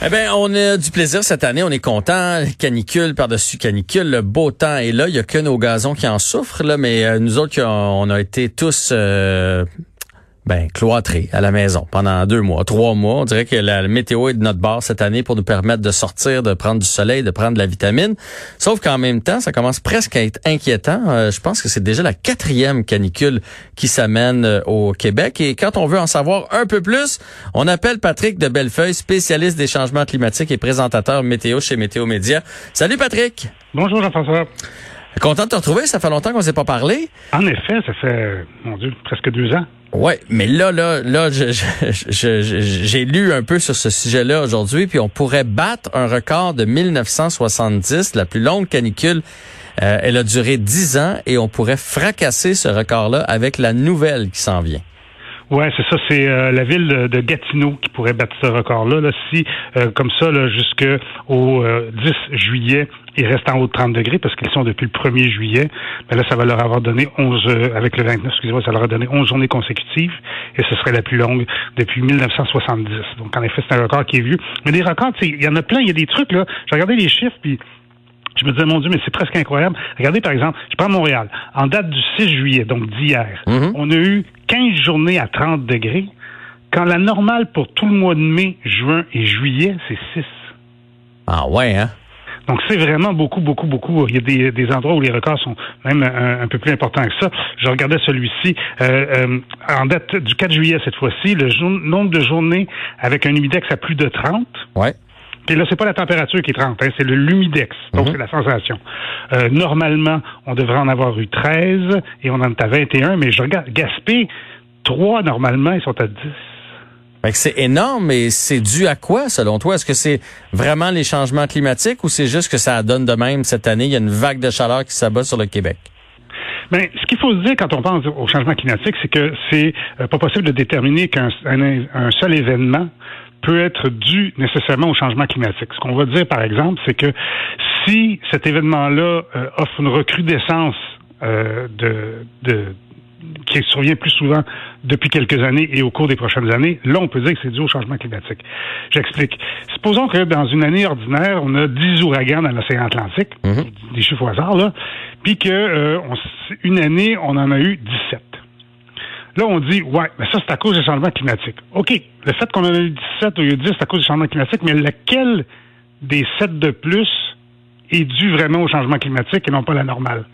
Eh bien, on a du plaisir cette année, on est content. Canicule par-dessus canicule, le beau temps est là. Il y a que nos gazons qui en souffrent, là, mais euh, nous autres, on a été tous euh, ben, cloîtré à la maison pendant deux mois, trois mois. On dirait que la météo est de notre bord cette année pour nous permettre de sortir, de prendre du soleil, de prendre de la vitamine. Sauf qu'en même temps, ça commence presque à être inquiétant. Euh, je pense que c'est déjà la quatrième canicule qui s'amène euh, au Québec. Et quand on veut en savoir un peu plus, on appelle Patrick de Bellefeuille, spécialiste des changements climatiques et présentateur météo chez Météo Média. Salut Patrick. Bonjour Jean-François. Content de te retrouver. Ça fait longtemps qu'on ne s'est pas parlé. En effet, ça fait, mon Dieu, presque deux ans. Ouais, mais là, là, là, j'ai lu un peu sur ce sujet-là aujourd'hui, puis on pourrait battre un record de 1970, la plus longue canicule. Euh, elle a duré dix ans et on pourrait fracasser ce record-là avec la nouvelle qui s'en vient. Ouais, c'est ça. C'est euh, la ville de, Gatineau qui pourrait battre ce record-là. Là, si, euh, comme ça, là, jusqu'au 10 juillet, ils restent en haut de 30 degrés parce qu'ils sont depuis le 1er juillet. Mais là, ça va leur avoir donné 11, euh, avec le 29, excusez-moi, ça leur a donné 11 journées consécutives et ce serait la plus longue depuis 1970. Donc, en effet, c'est un record qui est vieux. Mais des records, il y en a plein. Il y a des trucs, là. J'ai regardé les chiffres, puis je me disais, mon Dieu, mais c'est presque incroyable. Regardez, par exemple, je prends Montréal. En date du 6 juillet, donc d'hier, mm-hmm. on a eu 15 journées à 30 degrés, quand la normale pour tout le mois de mai, juin et juillet, c'est 6. Ah ouais, hein? Donc, c'est vraiment beaucoup, beaucoup, beaucoup. Il y a des, des endroits où les records sont même un, peu plus importants que ça. Je regardais celui-ci euh, euh, en date du 4 juillet cette fois-ci, le nombre de journées avec un humidex à plus de 30. Ouais. Puis là, c'est pas la température qui est 30, hein, c'est le lumidex. Donc, mhm. c'est la sensation. Euh, normalement, on devrait en avoir eu 13 et on en est à 21, mais je regarde, Gaspé, 3 normalement, ils sont à 10 c'est énorme, mais c'est dû à quoi, selon toi? Est-ce que c'est vraiment les changements climatiques ou c'est juste que ça donne de même cette année? Il y a une vague de chaleur qui s'abat sur le Québec. Bien, ce qu'il faut se dire quand on pense au changement climatique, c'est que c'est euh, pas possible de déterminer qu'un un, seul événement peut être dû nécessairement au changement climatique. Ce qu'on va dire, par exemple, c'est que si cet événement-là euh, offre une recrudescence euh, de, de qui survient plus souvent depuis quelques années et au cours des prochaines années, là, on peut dire que c'est dû au changement climatique. J'explique. Supposons que dans une année ordinaire, on a 10 ouragans dans l'océan Atlantique, mhm. des chiffres au hasard, là, puis que euh, une année, on en a eu 17. Là, on dit, ouais, mais ça, c'est à cause du changement climatique. OK, le fait qu'on en a eu 17 au lieu de 10, c'est à cause du changement climatique, mais lequel des 7 de plus est dû vraiment au changement climatique et non pas la normale?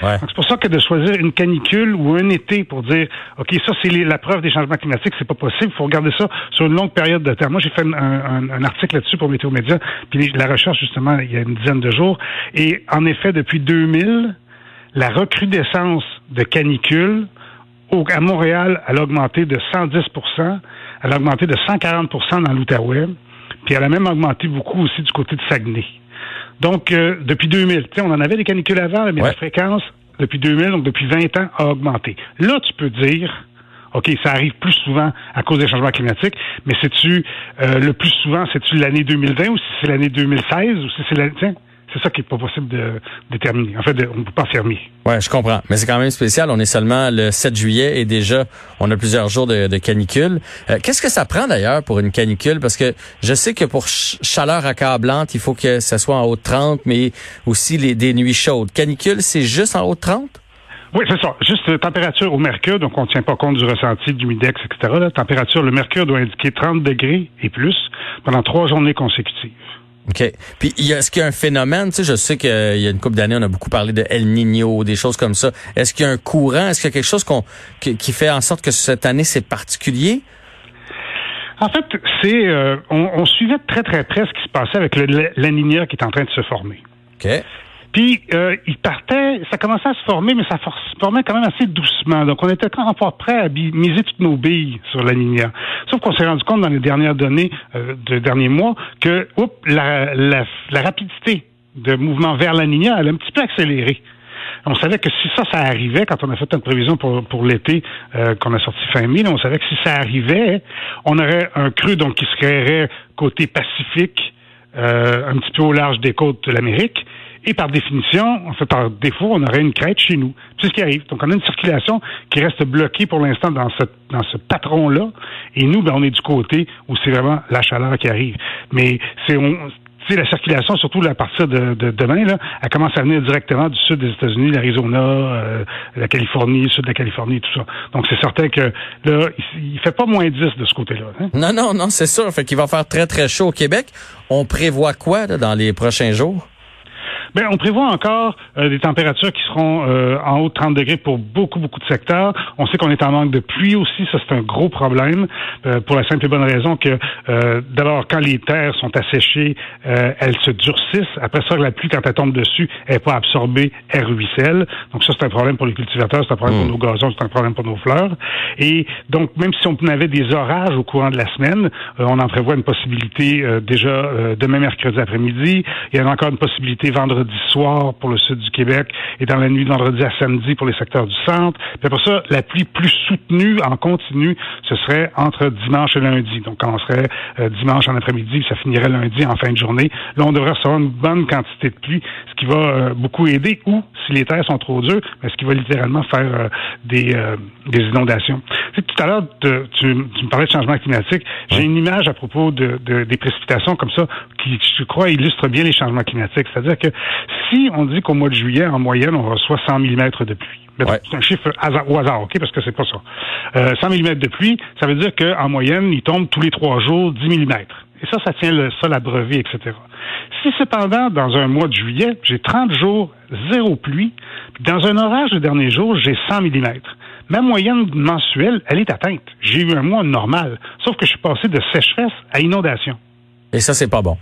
C'est pour ça que de choisir une canicule ou un été pour dire, OK, ça, c'est la preuve des changements climatiques, c'est pas possible. Il faut regarder ça sur une longue période de temps. Moi, j'ai fait un, article là-dessus pour Météo Média, puis la recherche, justement, il y a une dizaine de jours. Et en effet, depuis 2000, la recrudescence de canicules à Montréal, elle a augmenté de 110 elle a augmenté de 140% dans l'Outaouais, puis elle a même augmenté beaucoup aussi du côté de Saguenay. Donc, euh, depuis 2000, on en avait des canicules avant, mais la fréquence, depuis 2000, donc depuis 20 ans, a augmenté. Là, tu peux dire, OK, ça arrive plus souvent à cause des changements climatiques, mais c'est-tu euh, le plus souvent, c'est-tu l'année 2020 ou si c'est l'année 2016 ou si c'est l'année... C'est ça qui est pas possible de déterminer. En fait, on ne peut pas affirmer. Ouais, je comprends. Mais c'est quand même spécial. On est seulement le 7 juillet et déjà, on a plusieurs jours de, canicule. Euh, qu'est-ce que ça prend d'ailleurs pour une canicule? Parce que je sais que pour chaleur accablante, il faut que ça soit en haut de 30, mais aussi les, des nuits chaudes. Canicule, c'est juste en haut de 30? Oui, c'est ça. Juste température au mercure, donc on ne tient pas compte du ressenti du midex, etc. La température, le mercure doit indiquer 30 degrés et plus pendant trois journées consécutives. OK. Puis, est-ce qu'il y a un phénomène, tu sais, je sais qu'il y a une couple d'années, on a beaucoup parlé de El Niño, des choses comme ça. Est-ce qu'il y a un courant? Est-ce qu'il y a quelque chose qu'on, qui, fait en sorte que cette année, c'est particulier? En fait, c'est, euh, on, suivait très, très près ce qui se passait avec le, la qui est en train de se former. OK. Puis euh, il partait, ça commençait à se former, mais ça se formait quand même assez doucement. Donc on était même prêt à miser toutes nos billes sur la Nina. Sauf qu'on s'est rendu compte dans les dernières données euh, de derniers mois que oups, la, la, la rapidité de mouvement vers la Nina, elle a un petit peu accéléré. On savait que si ça, ça arrivait, quand on a fait notre prévision pour, pour l'été euh, qu'on a sorti fin mai, on savait que si ça arrivait, on aurait un creux donc qui se créerait côté Pacifique, euh, un petit peu au large des côtes de l'Amérique. Et par définition, en fait, par défaut, on aurait une crête chez nous. C'est ce qui arrive. Donc, on a une circulation qui reste bloquée pour l'instant dans, ce, dans ce patron-là. Et nous, ben, on est du côté où c'est vraiment la chaleur qui arrive. Mais c'est la circulation, surtout à partir de, demain, là, elle commence à venir directement du sud des États-Unis, l'Arizona, euh, la Californie, sud de la Californie, tout ça. Donc, c'est certain que là, il, fait pas moins 10 de ce côté-là. Hein. Non, non, non, c'est sûr. Fait qu'il va faire très, très chaud au Québec. On prévoit quoi dans les prochains jours? Bien, on prévoit encore euh, des températures qui seront euh, en haut de 30 degrés pour beaucoup, beaucoup de secteurs. On sait qu'on est en manque de pluie aussi. Ça, c'est un gros problème euh, pour la simple et bonne raison que, d'abord, quand les terres sont asséchées, elles se durcissent. Après ça, la pluie, quand elle tombe dessus, elle n'est pas absorbée, elle ruisselle. Donc ça, c'est un problème pour les cultivateurs, c'est un problème pour hmm. nos gazons, c'est un problème pour nos fleurs. Et donc, même si on avait des orages au courant de la semaine, on en prévoit une possibilité déjà demain mercredi après-midi. Il y en a encore une possibilité vendredi vendredi soir pour le sud du Québec et dans la nuit de vendredi à samedi pour les secteurs du centre. Puis après ça, la pluie plus soutenue en continu, ce serait entre dimanche et lundi. Donc, quand on serait euh, dimanche en après-midi, ça finirait lundi en fin de journée. Là, on devrait recevoir une bonne quantité de pluie, ce qui va euh, beaucoup aider. Ou, si les terres sont trop dures, mais ce qui va littéralement faire euh, des, des inondations. Tu tout à l'heure, tu, me parlais de changement climatique. J'ai une image à propos de, des précipitations comme ça qui, je crois, illustre bien les changements climatiques. C'est-à-dire que si on dit qu'au mois de juillet, en moyenne, on reçoit 100 mm de pluie, C'est un chiffre au hasard, OK, parce que c'est pas ça. Euh, 100 mm de pluie, ça veut dire qu'en moyenne, il tombe tous les trois jours 10 mm. Et ça, ça tient le sol à brevet, etc. Si cependant, dans un mois de juillet, j'ai 30 jours, zéro pluie, puis dans un orage de dernier jour, j'ai 100 mm, ma moyenne mensuelle, elle est atteinte. J'ai eu un mois normal, sauf que je suis passé de sécheresse à inondation. Et ça, c'est pas bon.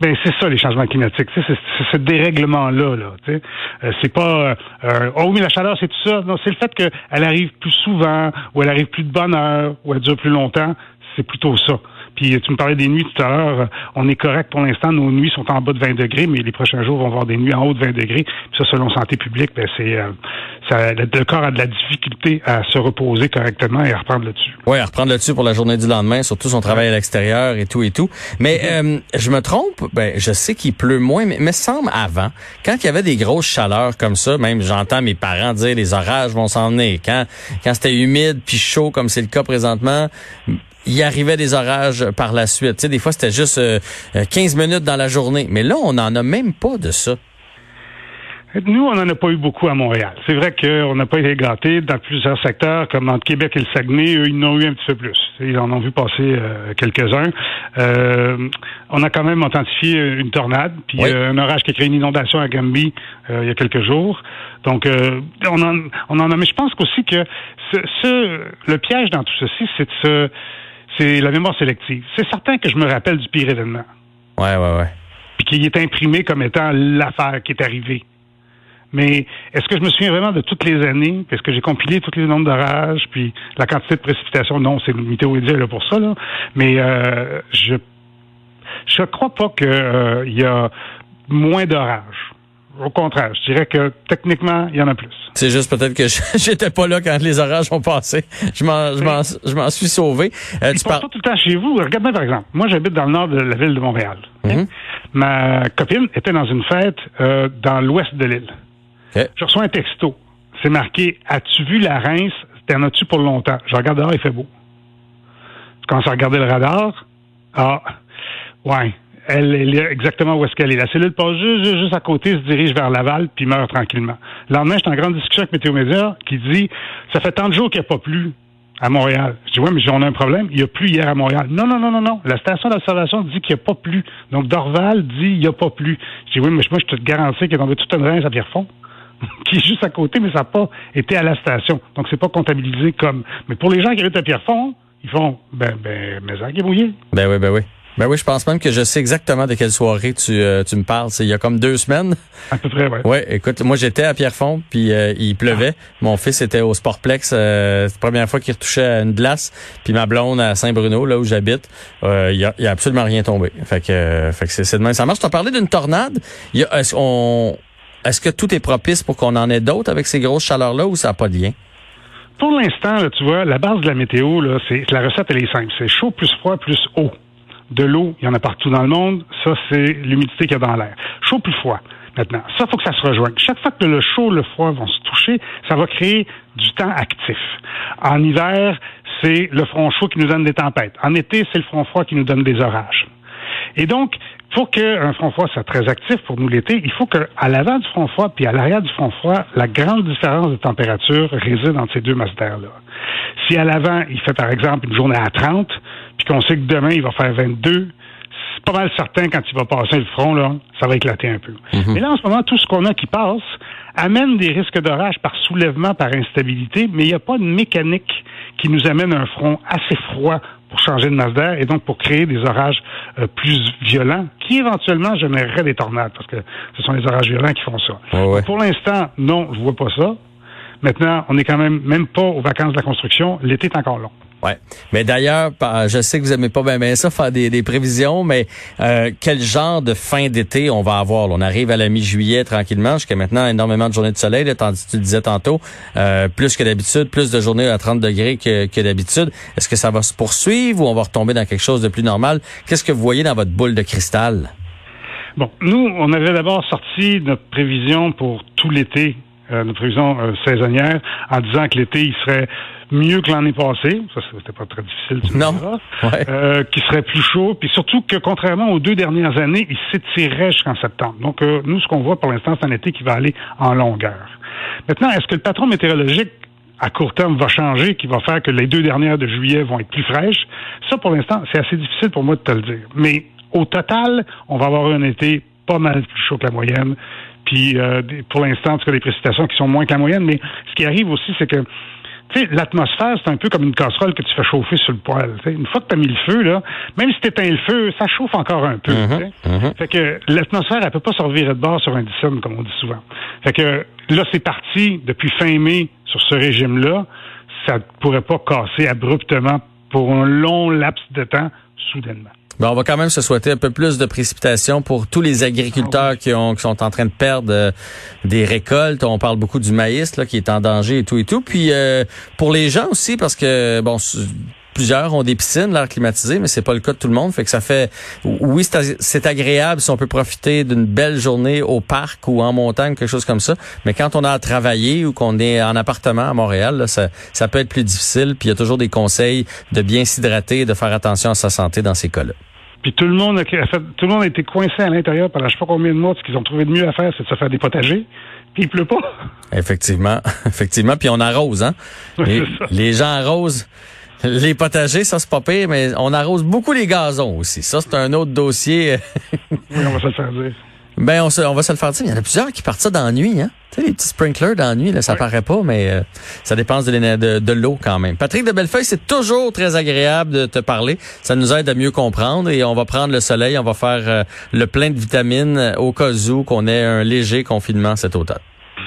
Ben c'est ça les changements climatiques, c'est ce dérèglement là là. Euh, c'est pas euh, oh mais la chaleur c'est tout ça. Non, c'est le fait qu'elle arrive plus souvent ou elle arrive plus de bonne heure ou elle dure plus longtemps. C'est plutôt ça. Puis tu me parlais des nuits tout à l'heure. On est correct pour l'instant. Nos nuits sont en bas de 20 degrés, mais les prochains jours vont avoir des nuits en haut de 20 degrés. Puis ça, selon Santé publique, ben c'est euh, ça, le corps a de la difficulté à se reposer correctement et à reprendre le dessus. Oui, à reprendre le dessus pour la journée du lendemain, surtout son travail à l'extérieur et tout et tout. Mais mm-hmm. euh, je me trompe? Ben, je sais qu'il pleut moins, mais me semble avant, quand il y avait des grosses chaleurs comme ça, même j'entends mes parents dire les orages vont s'en venir. Quand quand c'était humide puis chaud comme c'est le cas présentement, il arrivait des orages par la suite. Tu sais, des fois, c'était juste 15 euh, euh, minutes dans la journée. Mais là, on n'en a même pas de ça. Nous, on n'en a pas eu beaucoup à Montréal. C'est vrai qu'on n'a pas été gâtés dans plusieurs secteurs, comme entre Québec et le Saguenay, eux, ils n'ont eu un petit peu plus. Ils en ont vu passer euh, quelques-uns. on a quand même authentifié une tornade, puis un orage qui a créé une inondation à Gambie il y a quelques jours. Donc, on, en, on en a. Mais je pense aussi que ce, le piège dans tout ceci, c'est de se c'est la mémoire sélective. C'est certain que je me rappelle du pire événement. Ouais, ouais, ouais. Puis qu'il est imprimé comme étant l'affaire qui est arrivée. Mais est-ce que je me souviens vraiment de toutes les années? Est-ce que j'ai compilé tous les nombres d'orages, puis la quantité de précipitations? Non, c'est météo là pour ça, là. Mais euh, je je crois pas qu'il euh, y a moins d'orages. Au contraire, je dirais que techniquement, il y en a plus. C'est juste peut-être que j'étais pas là quand les orages ont passé. Je m'en, je m'en, suis sauvé. Euh, tu parles tout le temps chez vous. Regarde-moi par exemple. Moi, j'habite dans le nord de la ville de Montréal. Mhm. Ma copine était dans une fête euh, dans l'ouest de l'île. Je reçois un texto. C'est marqué As-tu vu la Reims? T'en as-tu pour longtemps? Je regarde dehors, il fait beau. Je commence à regarder le radar. Ah, ouais elle, est exactement où est-ce qu'elle est. La cellule passe juste, juste, à côté, se dirige vers Laval, puis meurt tranquillement. Le lendemain, j'étais en grande discussion avec Météo Média qui dit Ça fait tant de jours qu'il n'y a pas plu à Montréal. Je dis Ouais, mais on a un problème. Il n'y a plus hier à Montréal. Non, non, non, non, non. La station d'observation dit qu'il n'y a pas plu. Donc Dorval dit il n'y a pas plu. Je dis Oui, mais moi, je te garantis qu'il y a toute une reine à Pierrefonds qui est juste à côté, mais ça n'a pas été à la station. Donc, c'est pas comptabilisé comme. Mais pour les gens qui habitent à Pierrefonds, ils font ben ben mais ça qui est. Ben oui, ben oui. Ben oui, je pense même que je sais exactement de quelle soirée tu, euh, tu me parles. C'est il y a comme deux semaines. À peu près, oui. Oui, écoute, moi j'étais à Pierrefonds, puis euh, il pleuvait. Mon fils était au Sportplex. Euh, la première fois qu'il retouchait à une glace. Puis ma blonde à Saint-Bruno, là où j'habite, il y, a, y a absolument rien tombé. Fait que, fait que c'est demain. Ça marche. Tu as parlé d'une tornade. Est-ce est-ce que tout est propice pour qu'on en ait d'autres avec ces grosses chaleurs-là ou ça n'a pas de lien? Pour l'instant, tu vois, la base de la météo, là, c'est la recette, elle est simple. C'est chaud plus froid plus eau de l'eau, il y en a partout dans le monde. Ça, c'est l'humidité qu'il y a dans l'air. Chaud plus froid. Maintenant, ça, faut que ça se rejoigne. Chaque fois que le chaud et le froid vont se toucher, ça va créer du temps actif. En hiver, c'est le front chaud qui nous donne des tempêtes. En été, c'est le front froid qui nous donne des orages. Et donc, pour qu'un front froid soit très actif pour nous l'été, il faut qu'à l'avant du front froid puis à l'arrière du front froid, la grande différence de température réside entre ces deux masses d'air-là. Si à l'avant, il fait par exemple une journée à 30, puis qu'on sait que demain, il va faire 22, c'est pas mal certain quand il va passer le front, là, ça va éclater un peu. Mhm. Mais là, en ce moment, tout ce qu'on a qui passe amène des risques d'orage par soulèvement, par instabilité, mais il n'y a pas de mécanique qui nous amène un front assez froid pour changer de masse d'air et donc pour créer des orages euh, plus violents qui éventuellement généreraient des tornades parce que ce sont les orages violents qui font ça. Pour l'instant, non, je vois pas ça. Maintenant, on n'est quand même même pas aux vacances de la construction. L'été est encore long. Ouais. Mais d'ailleurs, je sais que vous aimez pas bien, ça faire des, prévisions, mais euh, quel genre de fin d'été on va avoir? On arrive à la mi-juillet tranquillement, jusqu'à maintenant énormément de journées de soleil, là, tandis que tu le disais tantôt, euh, plus que d'habitude, plus de journées à 30 degrés que, que d'habitude. Est-ce que ça va se poursuivre ou on va retomber dans quelque chose de plus normal? Qu'est-ce que vous voyez dans votre boule de cristal? Bon, nous, on avait d'abord sorti notre prévision pour tout l'été euh, notre prévision euh, saisonnière en disant que l'été, il serait mieux que l'année passée. Ça, c'était pas très difficile, tu non. Euh, qui serait plus chaud, puis surtout que contrairement aux deux dernières années, il s'étirerait jusqu'en septembre. Donc, euh, nous, ce qu'on voit pour l'instant, c'est un été qui va aller en longueur. Maintenant, est-ce que le patron météorologique à court terme va changer, qui va faire que les deux dernières de juillet vont être plus fraîches? Ça, pour l'instant, c'est assez difficile pour moi de te le dire. Mais au total, on va avoir un été pas mal plus chaud que la moyenne. Puis euh, pour l'instant, en tout cas, des précipitations qui sont moins que la moyenne. Mais ce qui arrive aussi, c'est que l'atmosphère, c'est un peu comme une casserole que tu fais chauffer sur le poêle. Une fois que tu as mis le feu, là, même si tu éteins le feu, ça chauffe encore un peu. Mm-hmm, mm-hmm. Fait que l'atmosphère, elle peut pas se revirer de bord sur un dixon, comme on dit souvent. Fait que là, c'est parti depuis fin mai sur ce régime-là. Ça pourrait pas casser abruptement pour un long laps de temps, soudainement. Bon, on va quand même se souhaiter un peu plus de précipitations pour tous les agriculteurs ah qui, ont, qui sont en train de perdre euh, des récoltes. On parle beaucoup du maïs là, qui est en danger et tout et tout. Puis euh, pour les gens aussi, parce que bon, plusieurs ont des piscines, l'air climatisé, mais c'est pas le cas de tout le monde. Fait que ça fait, oui, c'est agréable si on peut profiter d'une belle journée au parc ou en montagne, quelque chose comme ça. Mais quand on a à travailler ou qu'on est en appartement à Montréal, ça, ça peut être plus difficile. Puis il y a toujours des conseils de bien s'hydrater et de faire attention à sa santé dans ces cas-là. Puis tout le monde a tout le monde a été coincé à l'intérieur pendant je sais pas combien de mois. Ce qu'ils ont trouvé de mieux à faire, c'est de se faire des potagers. Puis il pleut pas. Effectivement, effectivement. Puis on arrose, hein. les, les gens arrosent. Les potagers, ça c'est pas pire, mais on arrose beaucoup les gazons aussi. Ça, c'est un autre dossier. oui, on va se le faire dire. Ben, on, on va se le faire dire. Il y en a plusieurs qui partent ça dans la nuit, hein. Tu sais, les petits sprinklers dans la nuit, là, ça paraît pas, mais euh, ça dépend de, de, de l'eau quand même. Patrick de Bellefeuille, c'est toujours très agréable de te parler. Ça nous aide à mieux comprendre et on va prendre le soleil, on va faire euh, le plein de vitamines euh, au cas où qu'on ait un léger confinement cet automne.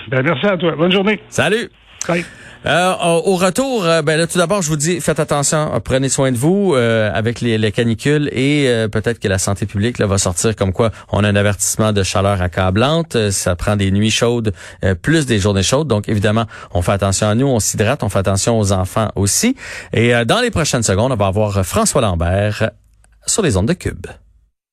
Ben, merci à toi. Bonne journée. Salut. Bye. Euh, au retour, euh, ben là, tout d'abord, je vous dis, faites attention, prenez soin de vous euh, avec les, les, canicules et peut-être que la santé publique là, va sortir comme quoi on a un avertissement de chaleur accablante. Ça prend des nuits chaudes, plus des journées chaudes. Donc, évidemment, on fait attention à nous, on s'hydrate, on fait attention aux enfants aussi. Et dans les prochaines secondes, on va avoir François Lambert sur les ondes de Cube.